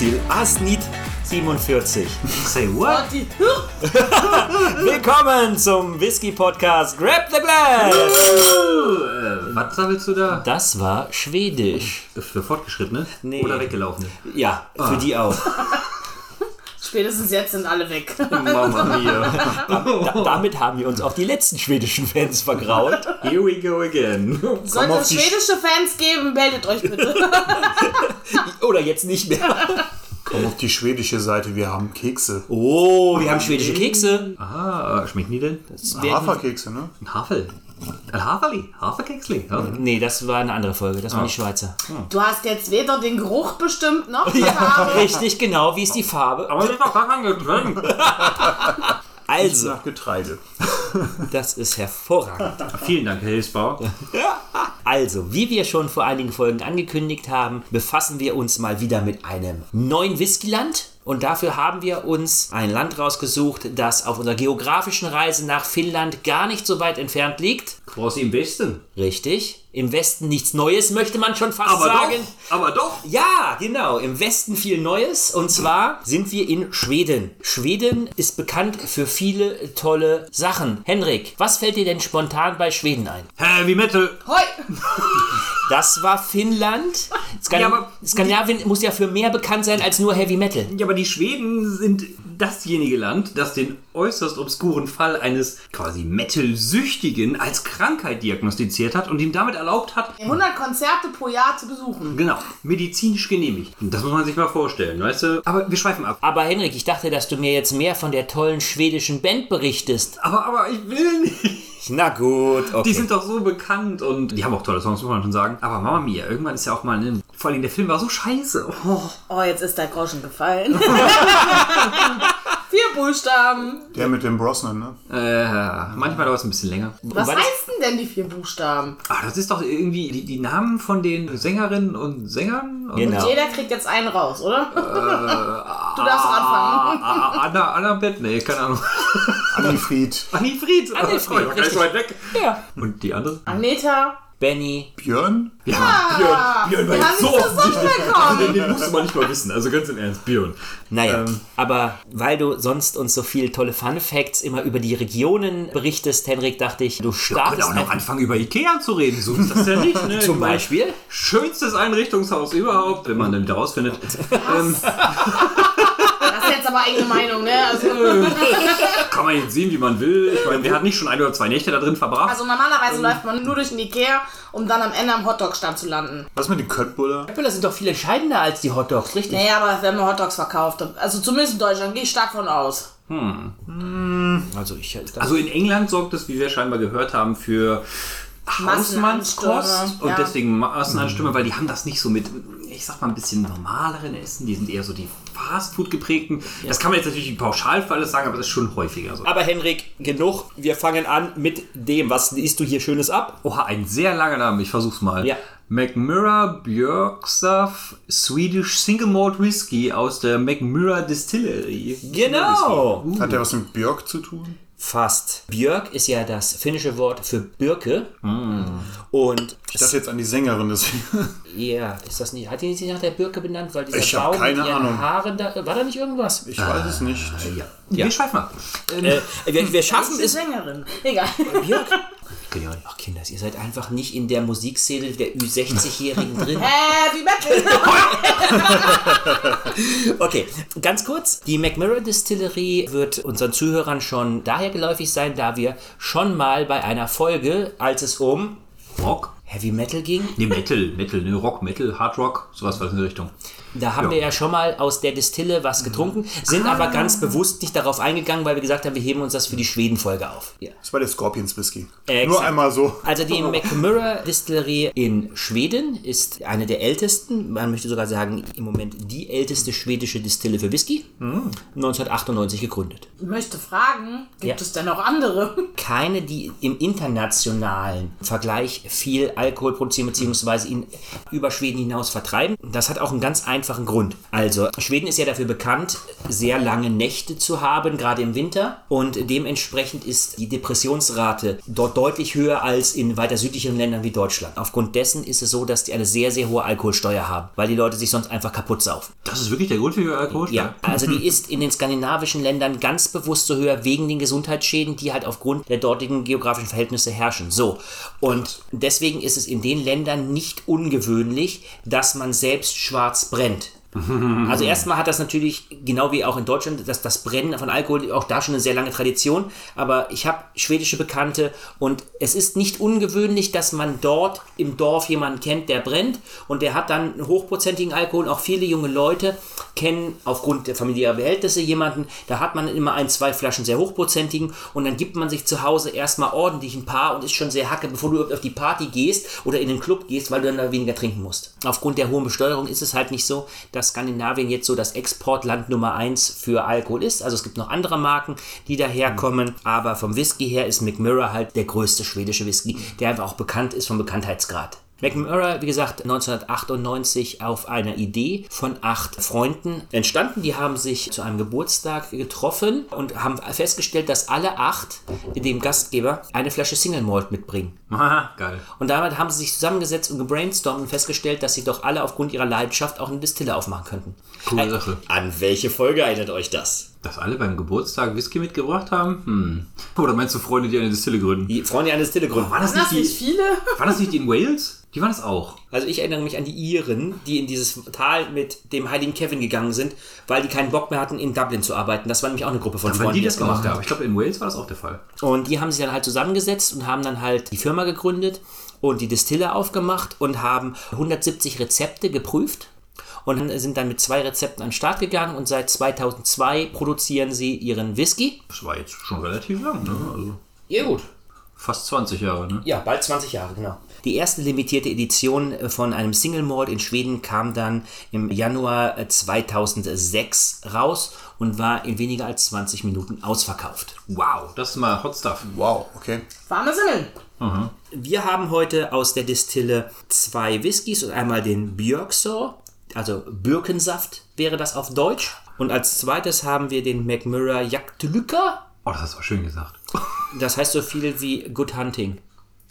Willkommen til Asnit 47. Say what? Willkommen zum Whisky Podcast Grab the Glass. Äh, was sammelst du da? Das war Schwedisch. Für Fortgeschrittene? Nee. Oder Weggelaufene? Ja, für die auch. Spätestens jetzt sind alle weg. Mama mia. Da, damit haben wir uns auch die letzten schwedischen Fans vergraut. Here we go again. Sollte es schwedische Fans geben, meldet euch bitte. Oder jetzt nicht mehr. Komm auf die schwedische Seite, wir haben Kekse. Oh, wir haben schwedische Kekse. Ah, schmecken die denn? Haferkekse, ne? Ein Havel. Ein Haferli. Haferkeksli. Ja. Nee, das war eine andere Folge. Das waren die Schweizer. Du hast jetzt weder den Geruch bestimmt noch die Farbe. Richtig, genau. Wie ist die Farbe? Aber das ist doch gar kein Getränk. Also, Nach Getreide. das ist hervorragend. Vielen Dank, Herr Hilsbauer. Also, wie wir schon vor einigen Folgen angekündigt haben, befassen wir uns mal wieder mit einem neuen Whiskyland. Und dafür haben wir uns ein Land rausgesucht, das auf unserer geografischen Reise nach Finnland gar nicht so weit entfernt liegt. Quasi im Westen. Richtig. Im Westen nichts Neues, möchte man schon fast Aber sagen. doch. Aber doch. Ja, genau. Im Westen viel Neues. Und zwar sind wir in Schweden. Schweden ist bekannt für viele tolle Sachen. Henrik, was fällt dir denn spontan bei Schweden ein? Heavy Metal. Hoi! Das war Finnland. Skan Ja, Skandinavien muss ja für mehr bekannt sein als nur Heavy Metal. Ja, aber die Schweden sind dasjenige Land, das den äußerst obskuren Fall eines quasi Metal-Süchtigen als Krankheit diagnostiziert hat und ihm damit erlaubt hat, 100 Konzerte pro Jahr zu besuchen. genau, medizinisch genehmigt. Das muss man sich mal vorstellen, weißt du? Aber wir schweifen ab. Aber Henrik, ich dachte, dass du mir jetzt mehr von der tollen schwedischen Band berichtest. Aber, aber ich will nicht. Na gut, okay. Die sind doch so bekannt und die haben auch tolle Songs, muss man schon sagen. Aber Mama Mia, irgendwann ist ja auch mal, ne, vor allem der Film war so scheiße. Oh. Oh, jetzt ist der Groschen gefallen. Vier Buchstaben. Der mit dem Brosnan, ne? Äh, manchmal dauert es ein bisschen länger. Was das- heißen denn die vier Buchstaben? Ah, das ist doch irgendwie die, die Namen von den Sängerinnen und Sängern. Und Genau. Jeder kriegt jetzt einen raus, oder? du darfst anfangen. Ah, ah, Anna, Anna Bett, nee, keine Ahnung. Annifried, Anni Fried. Anni Fried, Oh, so weit weg. Ja. Und die andere? Agneta. Benny. Björn, Ah, Björn wir haben nicht zusammengekommen. Den, den musste man nicht mal wissen, also ganz im Ernst, Björn. Naja, Ähm. aber weil du sonst uns so viele tolle Fun Facts immer über die Regionen berichtest, Henrik, dachte ich, du startest auch noch anfangen, über Ikea zu reden. So ist das ja nicht, ne? zum Ich Beispiel. Schönstes Einrichtungshaus überhaupt, wenn man dann wieder rausfindet. Ähm, aber eigene Meinung, ne? Also, kann man jetzt sehen, wie man will. Ich meine, wer hat nicht schon ein oder zwei Nächte da drin verbracht? also normalerweise läuft man nur durch den Ikea, um dann am Ende am Hotdog-Stand zu landen. was mit dem Köttbullar? Das sind doch viel entscheidender als die Hotdogs, richtig? Naja, aber wenn man Hotdogs verkauft, also zumindest in Deutschland, gehe ich stark von aus. Also ich Also in England sorgt es, wie wir scheinbar gehört haben, für Hausmannskost und ja. deswegen Massenanstürme, weil die haben das nicht so mit, ich sag mal, ein bisschen normaleren Essen. Die sind eher so die Fastfood geprägten. Das kann man jetzt natürlich pauschal für alles sagen, aber das ist schon häufiger so. Aber Henrik, genug. Wir fangen an mit dem, was isst du hier Schönes ab? Oha, ein sehr langer Name, ich versuch's mal. Ja. McMurra Björksaft Swedish Single Malt Whisky aus der McMurra Distillery. Genau. Hat der was mit Björk zu tun? Fast. Björk ist ja das finnische Wort für Birke. Und Ich dachte jetzt an die Sängerin deswegen. ja, ist das nicht? Hat die sich nach der Birke benannt, weil dieser Ich Baum keine mit ihren Ahnung. Haaren da. War da nicht irgendwas? Ich weiß es nicht. Ja. Ja. Wir schweifen ab. Ähm, Äh, wir, wir schaffen Welche es. Sängerin. Egal. Björk. Ach Kinders, ihr seid einfach nicht in der Musikszene der Ü60-Jährigen drin. Heavy Metal. Okay, ganz kurz. Die McMurray Distillery wird unseren Zuhörern schon daher geläufig sein, da wir schon mal bei einer Folge, als es um Rock? Heavy Metal ging, Ne, Metal, Metal, ne, Rock, Metal, Hard Rock, sowas war in die Richtung. Da haben Ja. wir ja schon mal aus der Distille was getrunken, sind aber ganz bewusst nicht darauf eingegangen, weil wir gesagt haben, wir heben uns das für die Schweden-Folge auf. Ja. Das war der Scorpions Whisky. Exakt. Nur einmal so. Also die McMurray Distillery in Schweden ist eine der ältesten, man möchte sogar sagen, im Moment die älteste schwedische Distille für Whisky. 1998 gegründet. Ich möchte fragen, gibt Ja. es denn noch andere? keine, die im internationalen Vergleich viel Alkohol produzieren bzw. ihn über Schweden hinaus vertreiben. Das hat auch einen ganz einfachen Grund. Also Schweden ist ja dafür bekannt, sehr lange Nächte zu haben, gerade im Winter. Und dementsprechend ist die Depressionsrate dort deutlich höher als in weiter südlicheren Ländern wie Deutschland. Aufgrund dessen ist es so, dass die eine sehr, sehr hohe Alkoholsteuer haben, weil die Leute sich sonst einfach kaputt saufen. Das ist wirklich der Grund für die Alkoholsteuer? Ja, also die ist in den skandinavischen Ländern ganz bewusst so höher wegen den Gesundheitsschäden, die halt aufgrund der dortigen geografischen Verhältnisse herrschen. So. Und deswegen ist es in den Ländern nicht ungewöhnlich, dass man selbst schwarz brennt. went. Also erstmal hat das natürlich, genau wie auch in Deutschland, dass das Brennen von Alkohol auch da schon eine sehr lange Tradition. Aber ich habe schwedische Bekannte und es ist nicht ungewöhnlich, dass man dort im Dorf jemanden kennt, der brennt und der hat dann einen hochprozentigen Alkohol. Auch viele junge Leute kennen aufgrund der familiären Behältnisse jemanden, da hat man immer ein, zwei Flaschen sehr hochprozentigen und dann gibt man sich zu Hause erstmal ordentlich ein paar und ist schon sehr hacke, bevor du auf die Party gehst oder in den Club gehst, weil du dann da weniger trinken musst. Aufgrund der hohen Besteuerung ist es halt nicht so, dass Skandinavien jetzt so das Exportland Nummer eins für Alkohol ist. Also es gibt noch andere Marken, die daherkommen, aber vom Whisky her ist McMurray halt der größte schwedische Whisky, der einfach auch bekannt ist vom Bekanntheitsgrad. McMurray, wie gesagt, 1998 auf einer Idee von acht Freunden entstanden. Die haben sich zu einem Geburtstag getroffen und haben festgestellt, dass alle acht dem Gastgeber eine Flasche Single Malt mitbringen. Aha, geil. Und damit haben sie sich zusammengesetzt und gebrainstormt und festgestellt, dass sie doch alle aufgrund ihrer Leidenschaft auch eine Distille aufmachen könnten. Coole Äh, Sache. An welche Folge erinnert euch das? Dass alle beim Geburtstag Whisky mitgebracht haben? Hm. Oder meinst du Freunde, die eine Distille gründen? Die Freunde eine Distille gründen. Waren das Das nicht nicht die, viele? waren das nicht die in Wales? Die waren das auch. Also ich erinnere mich an die Iren, die in dieses Tal mit dem heiligen Kevin gegangen sind, weil die keinen Bock mehr hatten, in Dublin zu arbeiten. Das war nämlich auch eine Gruppe von Waren Freunden, die die das das gemacht haben. Ich glaube, in Wales war das auch der Fall. Und die haben sich dann halt zusammengesetzt und haben dann halt die Firma gegründet und die Distille aufgemacht und haben 170 Rezepte geprüft und sind dann mit zwei Rezepten an den Start gegangen und seit 2002 produzieren sie ihren Whisky. Das war jetzt schon relativ lang, ne? Also Ja gut. fast 20 Jahre, ne? Ja, bald 20 Jahre, genau. Die erste limitierte Edition von einem Single Malt in Schweden kam dann im Januar äh, 2006 raus und war in weniger als 20 Minuten ausverkauft. Wow, das ist mal Hot Stuff. Wow, okay. Warme Semmeln. Wir haben heute aus der Distille zwei Whiskys und einmal den Björksaw, also Birkensaft wäre das auf Deutsch. Und als zweites haben wir den McMurray Jaktlücker. Oh, das hast du auch schön gesagt. Das heißt so viel wie Good Hunting.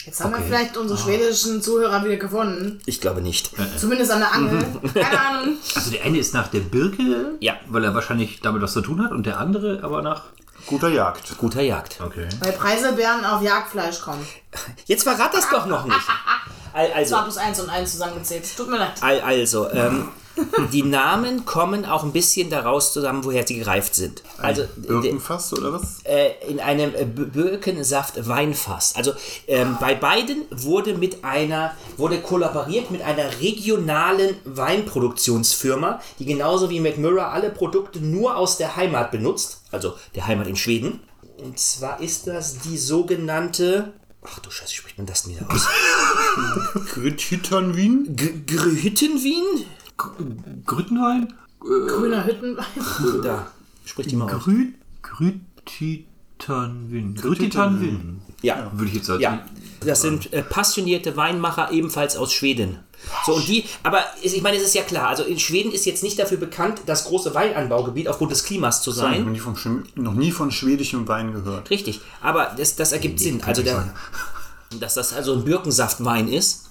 Jetzt haben Okay. wir vielleicht unsere schwedischen Zuhörer wieder gewonnen. Ich glaube nicht. Zumindest an der Angel. Keine Ahnung. Also der eine ist nach der Birke, Ja. weil er wahrscheinlich damit was zu tun hat, und der andere aber nach. Guter Jagd. Guter Jagd. Okay. Weil Preiselbeeren auf Jagdfleisch kommen. Jetzt verrat das doch noch nicht. Al- Also, Zwar plus eins und eins zusammengezählt. Tut mir leid. Al- Also, ähm, die Namen kommen auch ein bisschen daraus zusammen, woher sie gereift sind. Also de- Birkenfass oder was? äh, in einem äh, Birkensaft-Weinfass. Also ähm, bei beiden wurde mit einer wurde kollaboriert mit einer regionalen Weinproduktionsfirma, die genauso wie McMurray alle Produkte nur aus der Heimat benutzt, also der Heimat in Schweden. Und zwar ist das die sogenannte Ach du Scheiße, wie spricht man das denn wieder aus? Grütüternwien? G- Grüttenwien? Grütenwein? Grüner Hüttenwein. Da, spricht die mal aus. Grü Grütitanwin. Grütitanwin. Ja. Würde ich jetzt sagen. Ja, das sind äh, passionierte Weinmacher ebenfalls aus Schweden. So und die, aber ich meine, es ist ja klar, also in Schweden ist jetzt nicht dafür bekannt, das große Weinanbaugebiet aufgrund des Klimas zu Ich habe sein. noch nie, von, schwedischem Wein gehört. Richtig, aber das, das ergibt Sinn. Also der, dass das also ein Birkensaftwein ist,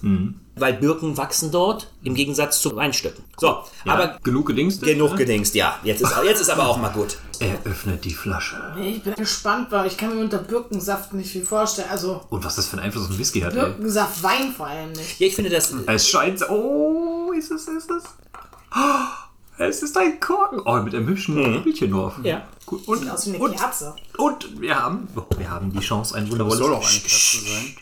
weil Birken wachsen dort im Gegensatz zu Weinstöcken. So, aber Genug gedingst? genug gedingst, ja. Jetzt ist, jetzt ist aber auch mal gut. Er öffnet die Flasche. Ich bin gespannt, weil ich kann mir unter Birkensaft nicht viel vorstellen. Also Und was das für einen Einfluss auf den Whisky hat, ey. Birkensaft Wein vor allem nicht. Ja, ich finde das. Es scheint. Oh, ist es, ist es? Oh, es ist ein Korken. Oh, mit einem hübschen Bildchen nur auf. Ja. Gut. Und, Sieht aus wie eine und, Kerze. und wir haben, oh, wir haben die Chance, ein wundervolles. Soll auch eine Kerze sein.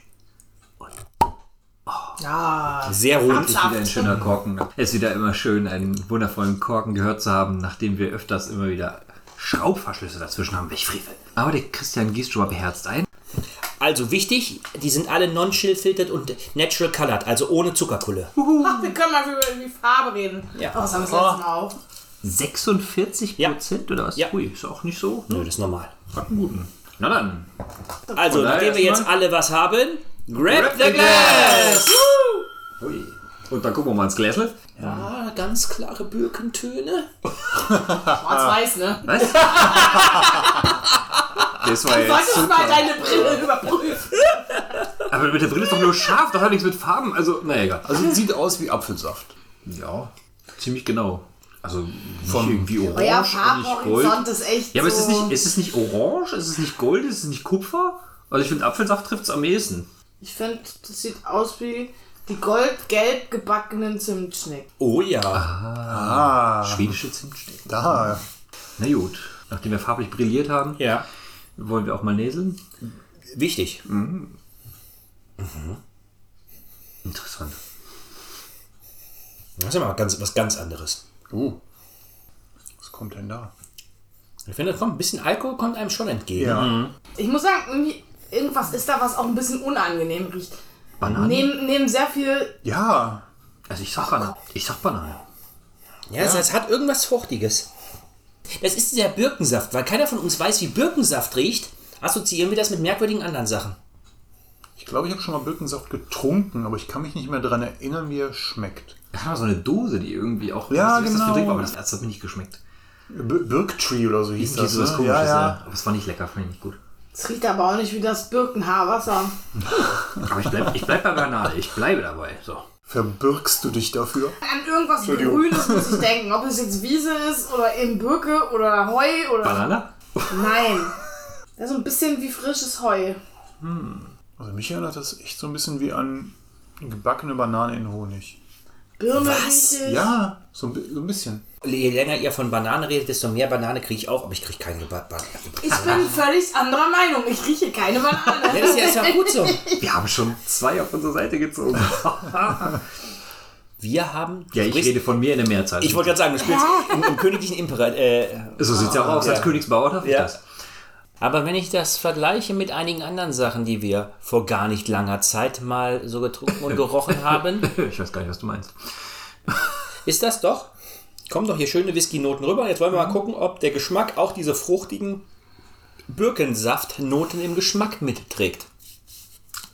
Ja. Sehr rund. Ist wieder ein schöner Korken. Es ist wieder immer schön, einen wundervollen Korken gehört zu haben, nachdem wir öfters immer wieder Schraubverschlüsse dazwischen haben. Welch Frevel. Aber der Christian gießt schon mal beherzt ein. Also wichtig, die sind alle non-chill filtered und natural colored, also ohne Zuckerkulle. Ach, wir können mal über die Farbe reden. Ja. Oh, das haben wir das letzte Mal auch. 46 Ja. Prozent oder was? Ja. Ui, ist auch nicht so. Nö, das ist normal. Hat einen guten. Na dann. Also, nachdem wir jetzt alle was haben, Grab the glass! Ui. Und dann gucken wir mal ins Gläsel. Ja, ganz klare Birkentöne. Schwarz-Weiß, ne? Was? das war Du jetzt solltest mal super. deine Brille überprüfen. Aber mit der Brille ist doch nur scharf, das hat nichts mit Farben. Also, na egal. Also sieht aus wie Apfelsaft. Ja, ziemlich genau. Also Von- irgendwie orange Euer Farbhorizont ist echt Ja, aber so... ist es nicht, ist es nicht orange? Ist es nicht gold? Ist es nicht Kupfer? Also ich finde Apfelsaft trifft es am ehesten. Ich finde, das sieht aus wie die goldgelb gebackenen Zimtschnecken. Oh ja. Ah, Schwedische Zimtsterne. da. Na gut, nachdem wir farblich brilliert haben, Ja. wollen wir auch mal näseln. Wichtig. Interessant. Das ist aber ganz, was ganz anderes. Uh. Was kommt denn da? Ich finde, kommt ein bisschen Alkohol kommt einem schon entgegen. Ja. Ich muss sagen, irgendwie, irgendwas ist da, was auch ein bisschen unangenehm riecht. Banane? Neben, neben sehr viel... Ja. Also ich sag Banane. Ich sag Banane. Ja, Es, es hat irgendwas Fruchtiges. Das ist dieser Birkensaft, weil keiner von uns weiß, wie Birkensaft riecht. Assoziieren wir das mit merkwürdigen anderen Sachen. Ich glaube, ich habe schon mal Birkensaft getrunken, aber ich kann mich nicht mehr daran erinnern, wie er schmeckt. Wir haben so eine Dose, die irgendwie auch. Ja, das genau. Trinkbar, aber das, das hat mir nicht geschmeckt. Bir Birktree oder so hieß Irgendwie das. so was ne? komisches, ja, ja. ja. Aber es war nicht lecker, fand ich nicht gut. Es riecht aber auch nicht wie das Birkenhaarwasser. Aber ich bleib, ich bleib bei Banane. Ich bleibe dabei. So. Verbirgst du dich dafür? An irgendwas Grünes muss ich denken. Ob es jetzt Wiese ist oder eben Birke oder Heu oder... Banane? Nein. Ja, so ein bisschen wie frisches Heu. Also mich erinnert das echt so ein bisschen wie an gebackene Banane in Honig. Birne Was? Ja, so ein, bi- so ein bisschen. Je länger ihr von Banane redet, desto mehr Banane kriege ich auch, aber ich kriege keine ba Banane. Ich bin völlig anderer Meinung. Ich rieche keine Ja, Banane. das ist ja, ist ja gut so. Wir haben schon zwei auf unsere Seite gezogen. Wir haben. ja, ich sprichst- rede von mir in der Mehrzahl. Ich wollte gerade sagen, du spielst im, im königlichen Imperator. Äh, so sieht es ja auch aus, als Ja. Königsbauer darf ich Ja. das. aber wenn ich das vergleiche mit einigen anderen Sachen, die wir vor gar nicht langer Zeit mal so getrunken und gerochen haben, Ich weiß gar nicht, was du meinst. ist das doch. Kommen doch hier schöne Whisky-Noten rüber. Jetzt wollen wir mal gucken, ob der Geschmack auch diese fruchtigen Birkensaftnoten im Geschmack mitträgt.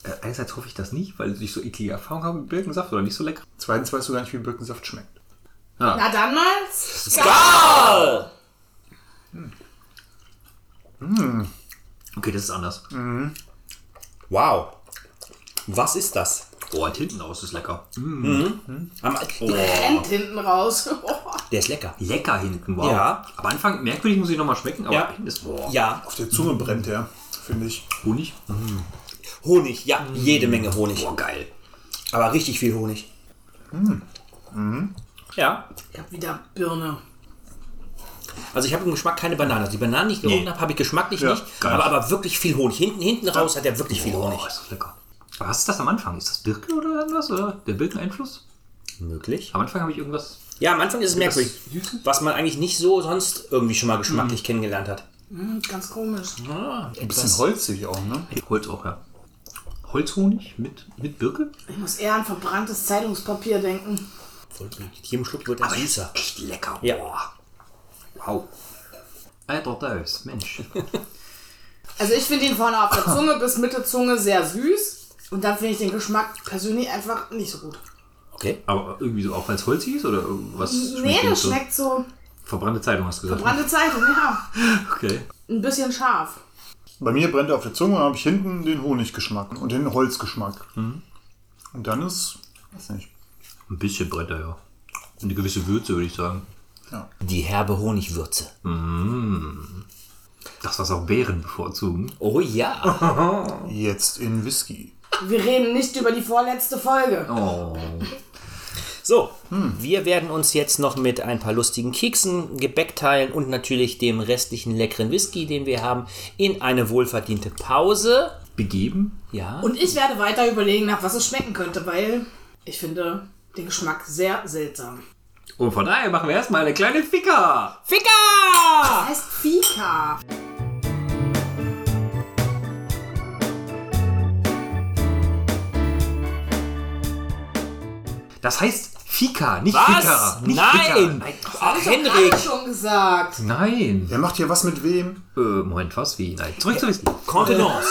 Äh, einerseits hoffe ich das nicht, weil ich so eklige Erfahrungen habe mit Birkensaft oder nicht so lecker. Zweitens weißt du gar nicht, wie Birkensaft schmeckt. Na dann mal. Skal! Okay, das ist anders. Wow. Was ist das? Oh, und hinten raus ist lecker. Am- Rennt hinten raus. Der ist lecker. Lecker hinten, wow. Ja. Aber Anfang merkwürdig muss ich nochmal schmecken, aber Ja. hinten ist boah. Ja, Auf der Zunge brennt der, finde ich. Honig. Honig. Ja, jede Menge Honig. Boah, geil. Aber richtig viel Honig. Ja. Ich hab wieder Birne. Also ich habe im Geschmack keine Banane. Also die Bananen, die ich gerochen Nee. habe, habe ich geschmacklich Ja, nicht. geil. Aber, aber wirklich viel Honig. Hinten, hinten raus hat er wirklich viel Honig. Boah, ist das lecker. Aber was ist das am Anfang? Ist das Birke oder irgendwas? Oder der Birkeneinfluss? Möglich. Am Anfang habe ich irgendwas. Ja, am Anfang ist es merkwürdig. Was man eigentlich nicht so sonst irgendwie schon mal geschmacklich kennengelernt hat. Hm, ganz komisch. Ein bisschen holzig auch, ne? Holz auch, ja. Holzhonig mit, mit Birke? Ich muss eher an verbranntes Zeitungspapier denken. Hier im Schluck wird er süßer. Echt lecker. Ja. Wow. Alter Daus, Mensch. Also ich finde ihn vorne auf der Zunge bis Mitte Zunge sehr süß. Und dann finde ich den Geschmack persönlich einfach nicht so gut. Okay. Aber irgendwie so auch, weil es holzig ist oder was? Nee, das so? schmeckt so Verbrannte Zeitung hast du gesagt. verbrannte Zeitung, ja. Okay. Ein bisschen scharf. Bei mir brennt er auf der Zunge, habe ich hinten den Honiggeschmack und den Holzgeschmack. Und dann ist, weiß nicht, Ein bisschen Bretter, ja. Und eine gewisse Würze, würde ich sagen. Die herbe Honigwürze. Das, was auch Bären bevorzugen. Oh ja. jetzt in Whisky. Wir reden nicht über die vorletzte Folge. Oh. So, wir werden uns jetzt noch mit ein paar lustigen Keksen, Gebäck teilen und natürlich dem restlichen leckeren Whisky, den wir haben, in eine wohlverdiente Pause. Begeben? Ja. Und ich werde weiter überlegen, nach was es schmecken könnte, weil ich finde den Geschmack sehr seltsam. Und von daher machen wir erstmal eine kleine Ficker. Ficker! Heißt Fika. Das heißt Fika, nicht Was? Ficker. Nicht Nein! Ficker. Nein. Ach, Hab Henrik! ich schon gesagt. Nein. Wer macht hier was mit wem? Äh, Moment, was? Wie? Nein. Zurück zu Whisky. Contenance.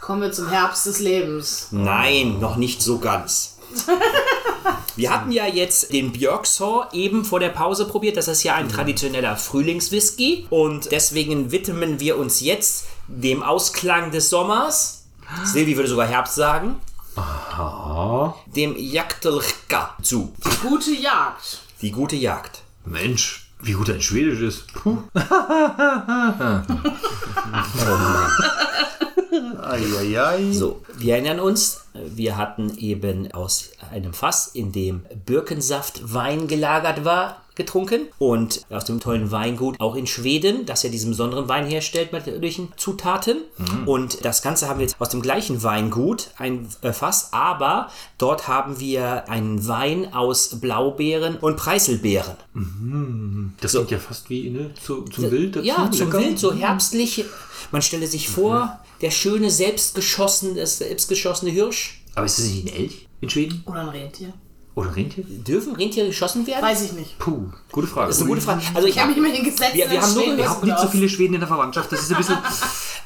Kommen wir zum Herbst des Lebens. Nein, noch nicht so ganz. Wir hatten ja jetzt den Björksaw eben vor der Pause probiert. Das ist ja ein traditioneller Frühlingswhisky. Und deswegen widmen wir uns jetzt dem Ausklang des Sommers. Silvi würde sogar Herbst sagen. Dem Jagdlchka zu. Gute Jagd. Die gute Jagd. Mensch, wie gut dein Schwedisch ist. Puh. Eieiei. So, wir erinnern uns, wir hatten eben aus einem Fass, in dem Birkensaft Wein gelagert war, getrunken und aus dem tollen Weingut auch in Schweden, das ja diesen besonderen Wein herstellt mit natürlichen Zutaten. Und das Ganze haben wir jetzt aus dem gleichen Weingut, ein äh, Fass, aber dort haben wir einen Wein aus Blaubeeren und Preiselbeeren. Das klingt ja fast wie ne, zu, zum Wild dazu. Ja, zum Lecker. Wild, so herbstlich. Man stelle sich vor, der schöne, selbstgeschossene, selbstgeschossene Hirsch. Aber ist das nicht ein Elch in Schweden? Oder ein Rentier. Oder ein Rentier? Dürfen Rentiere geschossen werden? Weiß ich nicht. Puh, gute Frage. Das ist eine gute Frage. Also ich Ich habe mich mit den Gesetzen Wir- wir haben nur- wir Ich habe nicht so viele Schweden in der Verwandtschaft. Das ist ein bisschen.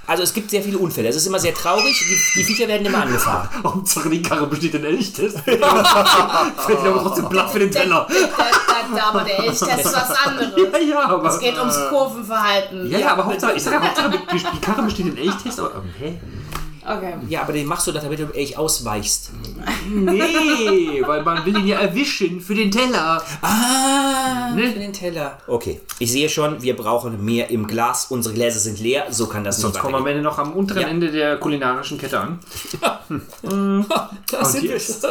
Also es gibt sehr viele Unfälle. Es ist immer sehr traurig. Die, die Viecher werden immer angefahren. Hauptsache die Karre besteht in Elchtest. Fällt aber trotzdem Blatt für den Teller. Der, aber der Elchtest ist was anderes. Ja, ja, aber. Es geht ums Kurvenverhalten. ja, ja, aber Hauptsache, ich sage ja, Hauptsache, die Karre besteht in Elchtest, aber. Hä? Okay. Ja, aber den machst du, damit du echt ausweichst. Nee, weil man will ihn ja erwischen für den Teller. Ah, Ne? für den Teller. Okay, ich sehe schon, wir brauchen mehr im Glas. Unsere Gläser sind leer. So kann das Sonst nicht kommen wir am. Ende noch am unteren Ja. Ende der kulinarischen Kette an. Da sind wir schon.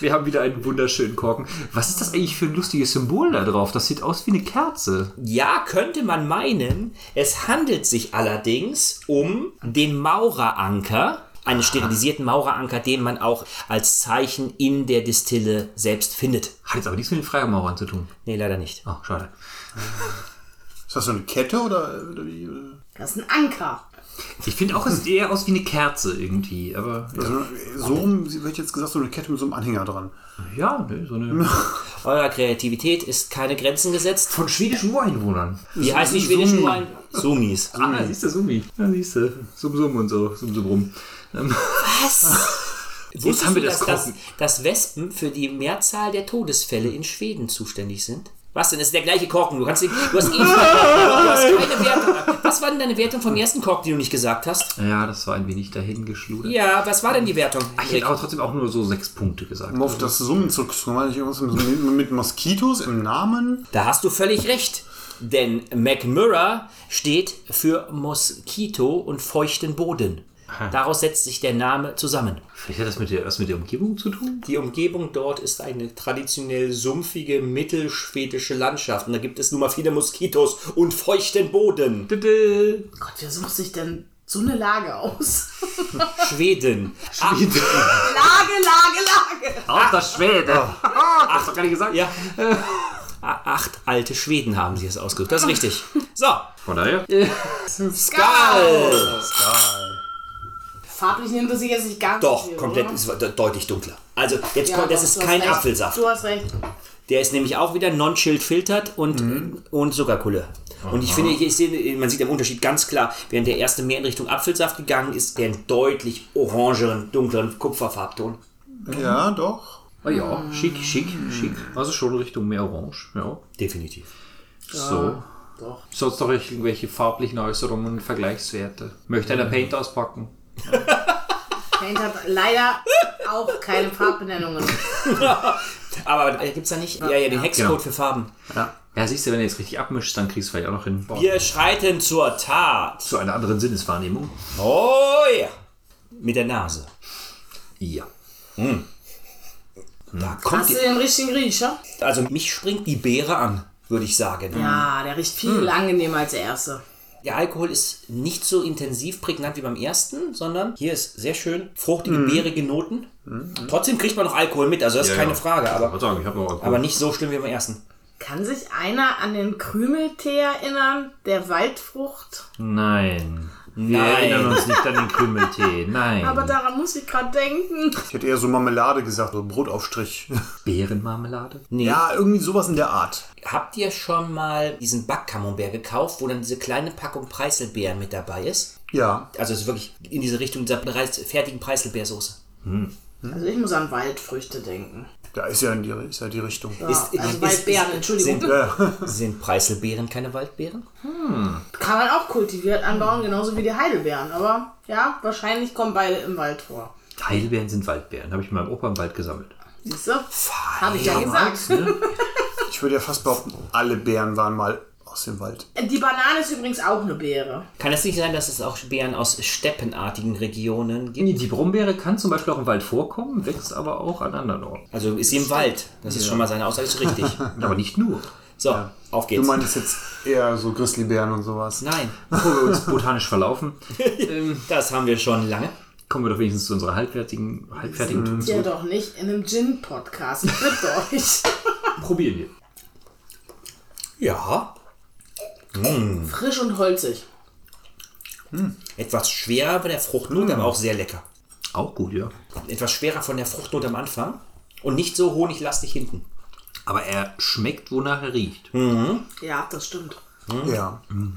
Wir haben wieder einen wunderschönen Korken. Was ist das eigentlich für ein lustiges Symbol da drauf? Das sieht aus wie eine Kerze. Ja, könnte man meinen. Es handelt sich allerdings um den Maureranker. Einen sterilisierten Maureranker, den man auch als Zeichen in der Distille selbst findet. Hat jetzt aber nichts mit den Freimaurern zu tun. Nee, leider nicht. Oh, schade. Ist das so eine Kette oder, oder wie? Das ist ein Anker. Ich finde auch, es sieht eher aus wie eine Kerze irgendwie. Aber Also, so rum, ich jetzt gesagt, so eine Kette mit so einem Anhänger dran. ja, ne, so eine. Eurer Kreativität ist keine Grenzen gesetzt. Von schwedischen Ureinwohnern. Wie heißt die schwedischen Wein? Sumis. Ah, siehst du, Sumi. Ja, siehst du. Sum, sum und so. Sum, sum rum. Ähm, Wusstest haben wir du, das dass, dass, dass Wespen für die Mehrzahl der Todesfälle in Schweden zuständig sind? Was denn? Das ist der gleiche Korken. Du kannst du hast, eh, du hast keine Wertung. Was war denn deine Wertung vom ersten Korken, die du nicht gesagt hast? ja, das war ein wenig dahin geschludert. Ja, was war denn die Wertung? Ich hätte aber trotzdem auch nur so sechs Punkte gesagt. Um auf das Summen zurückzukommen, hatte ich irgendwas mit, mit Moskitos im Namen. Da hast du völlig recht. Denn McMurray steht für Moskito und feuchten Boden. Daraus setzt sich der Name zusammen. Vielleicht hat das mit der, was mit der Umgebung zu tun? Die Umgebung dort ist eine traditionell sumpfige mittelschwedische Landschaft. Und da gibt es nun mal viele Moskitos und feuchten Boden. Gott, wer sucht sich denn so eine Lage aus? Schweden. Ach, Lage, Lage, Lage. Auch das Schwede. Hast du gar nicht gesagt? ja. Acht alte Schweden haben sich das ausgesucht. Das ist richtig. So. Von daher. Skal. Farblich nimmt es sich jetzt nicht ganz Doch, so viel, komplett oder? ist de- deutlich dunkler. Also, jetzt Ja, kommt, das doch, ist kein recht. Apfelsaft. Du hast recht. Der ist nämlich auch wieder non-chilled filtert und, und Zuckerkulle. Und ich finde, ich sehe, man sieht den Unterschied ganz klar. Während der erste mehr in Richtung Apfelsaft gegangen ist, der einen deutlich orangeren, dunkleren Kupferfarbton. Ja, doch. Oh ja, schick, schick, schick. Also schon Richtung mehr Orange. Ja. Definitiv. So. Doch. Sonst noch irgendwelche farblichen Äußerungen und Vergleichswerte. Möchte einer Paint auspacken? Paint hat leider auch keine Farbbenennungen. Aber äh, gibt es da nicht? Ja, ja, den Hexcode Genau. für Farben. Ja, siehst du, wenn du jetzt richtig abmischst, dann kriegst du vielleicht auch noch hin. Boah. Wir schreiten zur Tat. Zu einer anderen Sinneswahrnehmung. Oh ja. Mit der Nase. Ja. Da kommt Hast du die, den richtigen Riecher? also mich springt die Beere an, würde ich sagen. Ja, der riecht viel angenehmer als der erste. Der Alkohol ist nicht so intensiv prägnant wie beim ersten, sondern hier ist sehr schön fruchtige, beerige Noten. Trotzdem kriegt man noch Alkohol mit, also das ist Ja, keine ja. Frage, Ich aber, wollte sagen, ich noch aber nicht so schlimm wie beim ersten. Kann sich einer an den Krümeltee erinnern? Der Waldfrucht? Nein. Wir Nein. erinnern uns nicht an den Krümmeltee. Nein. Aber daran muss ich gerade denken. Ich hätte eher so Marmelade gesagt, so Brotaufstrich. Beerenmarmelade? Nee. Ja, irgendwie sowas in der Art. Habt ihr schon mal diesen Backcamembert gekauft, wo dann diese kleine Packung Preiselbeeren mit dabei ist? Ja, Also es ist wirklich in diese Richtung dieser bereits fertigen Preiselbeersoße. Also ich muss an Waldfrüchte denken. Da ist ja, in die, ist ja die Richtung. Ja, Ist- also ist- Waldbeeren, Entschuldigung. Sind, Ja, sind Preiselbeeren keine Waldbeeren? Kann man auch kultiviert anbauen, genauso wie die Heidelbeeren. Aber ja, wahrscheinlich kommen beide im Wald vor. Heidelbeeren sind Waldbeeren. Habe ich mal im Opa im Wald gesammelt. Siehst du? Habe ich ja gesagt. ich würde ja fast behaupten, alle Beeren waren mal aus dem Wald. Die Banane ist übrigens auch eine Beere. Kann es nicht sein, dass es auch Beeren aus steppenartigen Regionen gibt? Die Brombeere kann zum Beispiel auch im Wald vorkommen, wächst aber auch an anderen Orten. Also ist sie im Wald. Das ist schon mal seine Aussage ist richtig. Aber nicht nur. So, auf Du geht's. meinst jetzt eher so Grizzlybeeren und sowas. Nein, Bevor wir uns botanisch verlaufen, das haben wir schon lange. kommen wir doch wenigstens zu unserer halbwertigen, halbfertigen Tun Ja, doch nicht in einem Gin-Podcast. Ich bitte euch. Probieren wir. Ja, Frisch und holzig. etwas schwerer von der Fruchtnote, aber auch sehr lecker. Auch gut, ja. Etwas schwerer von der Fruchtnote am Anfang und nicht so honiglastig hinten. Aber er schmeckt, wonach er riecht. Ja, das stimmt. Ja. Ein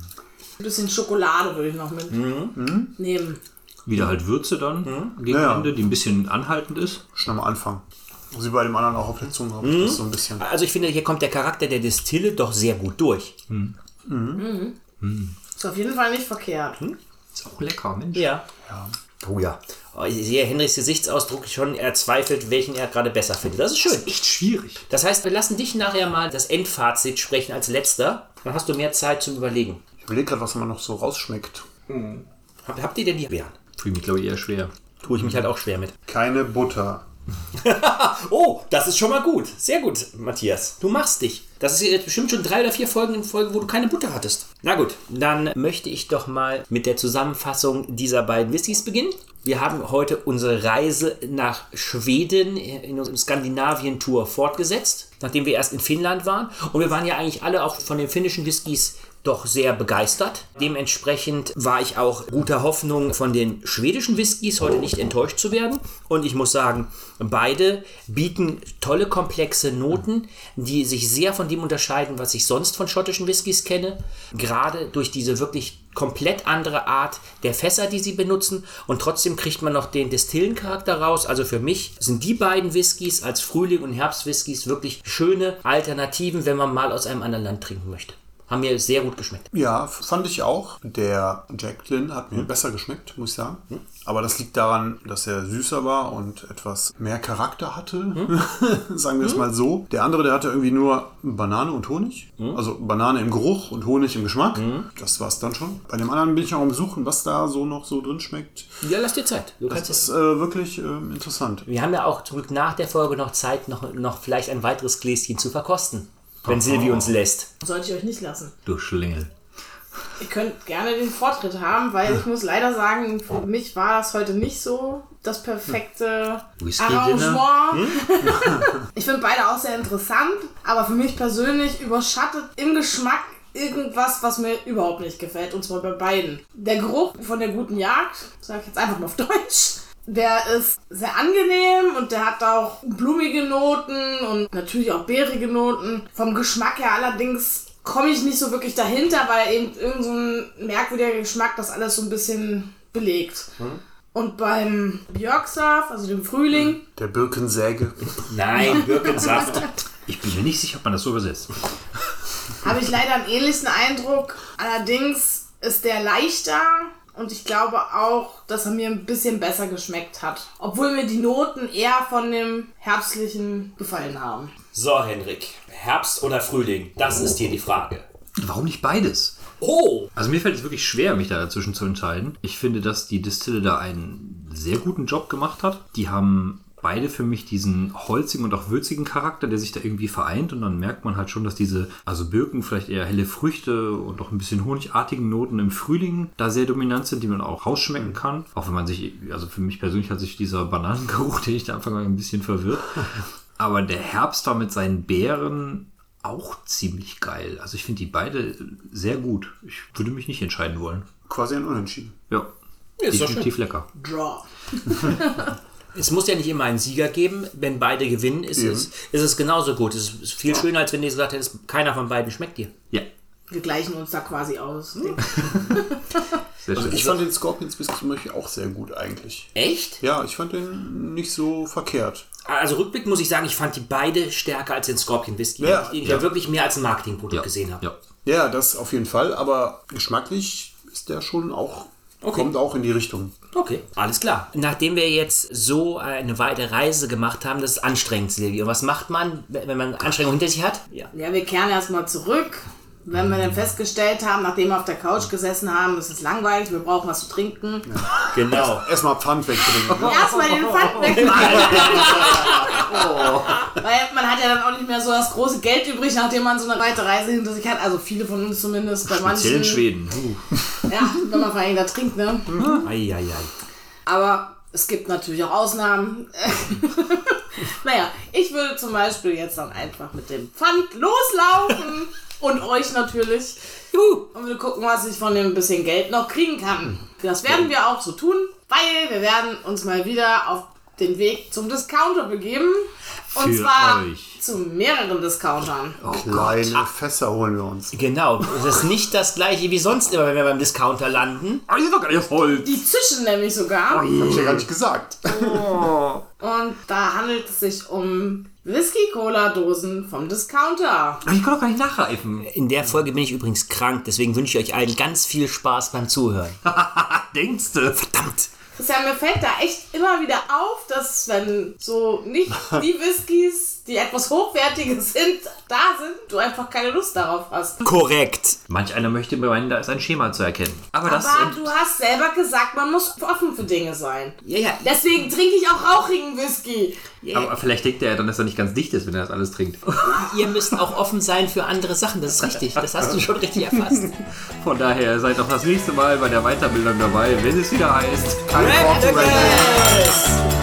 bisschen Schokolade würde ich noch mitnehmen. Wieder halt Würze dann gegen Ja. Ende, die ein bisschen anhaltend ist. Schon am Anfang. Sie bei dem anderen auch auf der Zunge habe ich das so ein bisschen. Also ich finde, hier kommt der Charakter der Destille doch sehr gut durch. Ist auf jeden Fall nicht verkehrt. Ist auch lecker, Mensch. Ja. Oh ja. Oh, Ich sehe Henrichs Gesichtsausdruck schon, er zweifelt, welchen er gerade besser findet. Das ist schön. Echt schwierig. Das heißt, wir lassen dich nachher mal das Endfazit sprechen als letzter. Dann hast du mehr Zeit zum Überlegen. Ich überlege gerade, was man noch so rausschmeckt. Hab, habt ihr denn die Beeren? Fühle mich, glaube ich, eher schwer. Tue ich mich halt auch schwer mit. Keine Butter. Oh, das ist schon mal gut. Sehr gut, Matthias. Du machst dich. Das ist jetzt bestimmt schon drei oder vier Folgen in Folge, wo du keine Butter hattest. Na gut, dann möchte ich doch mal mit der Zusammenfassung dieser beiden Whiskys beginnen. Wir haben heute unsere Reise nach Schweden in unserem Skandinavien-Tour fortgesetzt, nachdem wir erst in Finnland waren. Und wir waren ja eigentlich alle auch von den finnischen Whiskys doch sehr begeistert. Dementsprechend war ich auch guter Hoffnung, von den schwedischen Whiskys heute nicht enttäuscht zu werden. Und ich muss sagen, beide bieten tolle, komplexe Noten, die sich sehr von dem unterscheiden, was ich sonst von schottischen Whiskys kenne. Gerade durch diese wirklich komplett andere Art der Fässer, die sie benutzen. Und trotzdem kriegt man noch den Destillencharakter raus. Also für mich sind die beiden Whiskys als Frühling- und Herbstwhiskys wirklich schöne Alternativen, wenn man mal aus einem anderen Land trinken möchte. Haben mir sehr gut geschmeckt. Ja, fand ich auch. Der Jack Lynn hat mir besser geschmeckt, muss ich sagen. Aber das liegt daran, dass er süßer war und etwas mehr Charakter hatte. sagen wir es mal so. Der andere, der hatte irgendwie nur Banane und Honig. Also Banane im Geruch und Honig im Geschmack. Das war's dann schon. Bei dem anderen bin ich auch am Suchen, was da so noch so drin schmeckt. Ja, lass dir Zeit. Du Das es. ist äh, wirklich ähm, interessant. Wir haben ja auch zum Glück nach der Folge noch Zeit, noch, noch vielleicht ein weiteres Gläschen zu verkosten. Wenn Silvi uns lässt. Sollte ich euch nicht lassen. Du Schlingel. Ihr könnt gerne den Vortritt haben, weil ich muss leider sagen, für mich war das heute nicht so das perfekte Whisky-Dinner? Arrangement. ich finde beide auch sehr interessant, aber für mich persönlich überschattet im Geschmack irgendwas, was mir überhaupt nicht gefällt, und zwar bei beiden. Der Geruch von der guten Jagd, sage ich jetzt einfach mal auf Deutsch, der ist sehr angenehm und der hat auch blumige Noten und natürlich auch beerige Noten. Vom Geschmack her allerdings komme ich nicht so wirklich dahinter, weil eben irgend so ein merkwürdiger Geschmack das alles so ein bisschen belegt. Und beim Björksaft, also dem Frühling, Der Birkensäge. Nein, Birkensaft. Ich bin mir nicht sicher, ob man das so übersetzt. habe ich leider einen ähnlichen Eindruck. Allerdings ist der leichter und ich glaube auch, dass er mir ein bisschen besser geschmeckt hat. Obwohl mir die Noten eher von dem herbstlichen gefallen haben. So, Henrik. Herbst oder Frühling? Das ist hier die Frage. Warum nicht beides? Oh! Also mir fällt es wirklich schwer, mich da dazwischen zu entscheiden. Ich finde, dass die Distille da einen sehr guten Job gemacht hat. Die haben beide für mich diesen holzigen und auch würzigen Charakter, der sich da irgendwie vereint. Und dann merkt man halt schon, dass diese, also Birken, vielleicht eher helle Früchte und auch ein bisschen honigartigen Noten im Frühling da sehr dominant sind, die man auch rausschmecken kann. Auch wenn man sich, also für mich persönlich hat sich dieser Bananengeruch, den ich da am Anfang ein bisschen verwirrt. Aber der Herbst war mit seinen Beeren auch ziemlich geil. Also ich finde die beide sehr gut. Ich würde mich nicht entscheiden wollen. Quasi ein Unentschieden. Ja. Ist definitiv lecker. Draw. Es muss ja nicht immer einen Sieger geben. Wenn beide gewinnen, ist, Eben. es, ist es genauso gut. Es ist viel schöner, als wenn du gesagt hättest, keiner von beiden schmeckt dir. Ja. Wir gleichen uns da quasi aus. Sehr Also ich fand den Scorpions Whisky zum Beispiel auch sehr gut eigentlich. Echt? Ja, ich fand den nicht so verkehrt. Also rückblickend muss ich sagen, ich fand die beide stärker als den Scorpion Whisky, Ja, den ich ja. ja wirklich mehr als ein Marketingprodukt ja. gesehen habe. Ja. Ja, das auf jeden Fall, aber geschmacklich ist der schon auch, Okay. kommt auch in die Richtung. Okay, alles klar. Nachdem wir jetzt so eine weite Reise gemacht haben, das ist anstrengend, Silvio. Und was macht man, wenn man Anstrengung hinter sich hat? Ja. Ja, wir kehren erstmal zurück. Wenn wir dann festgestellt haben, nachdem wir auf der Couch gesessen haben, es ist langweilig, wir brauchen was zu trinken. Genau. Erstmal Pfand wegdrehen. Ne? Erstmal den Pfand wegmachen. Weil man hat ja dann auch nicht mehr so das große Geld übrig, nachdem man so eine weite Reise hinter sich hat. Also viele von uns zumindest. Bei Speziell in manchen. Schweden. Uh. Ja, wenn man vor allem da trinkt, ne? Eieiei. Aber es gibt natürlich auch Ausnahmen. naja, ich würde zum Beispiel jetzt dann einfach mit dem Pfand loslaufen und euch natürlich. Juhu. Und wir gucken, was ich von dem bisschen Geld noch kriegen kann. Das werden wir auch so tun, weil wir werden uns mal wieder auf den Weg zum Discounter begeben. Und Für zwar euch. Zu mehreren Discountern. Kleine Fässer holen wir uns. Genau, das ist nicht das gleiche wie sonst immer, wenn wir beim Discounter landen. Ah, ihr seid doch gar nicht voll. Die zischen nämlich sogar. Hab ich ja gar nicht gesagt. Und da handelt es sich um Whisky-Cola-Dosen vom Discounter. Aber ich kann doch gar nicht nachreifen. In der Folge bin ich übrigens krank, deswegen wünsche ich euch allen ganz viel Spaß beim Zuhören. Denkst du? Verdammt! Christian, mir fällt da echt immer wieder auf, dass wenn so nicht die Whiskys, die etwas hochwertiger sind, da sind, du einfach keine Lust darauf hast. Korrekt. Manch einer möchte meinen, da ist ein Schema zu erkennen. Aber das. Aber du hast selber gesagt, man muss offen für Dinge sein. Ja, ja. Deswegen trinke ich auch rauchigen Whisky. aber vielleicht denkt er ja dann, dass er nicht ganz dicht ist, wenn er das alles trinkt. Ihr müsst auch offen sein für andere Sachen, das ist richtig. Das hast du schon richtig erfasst. Von daher seid auch das nächste Mal bei der Weiterbildung dabei, wenn es wieder heißt. Mehr. Yes!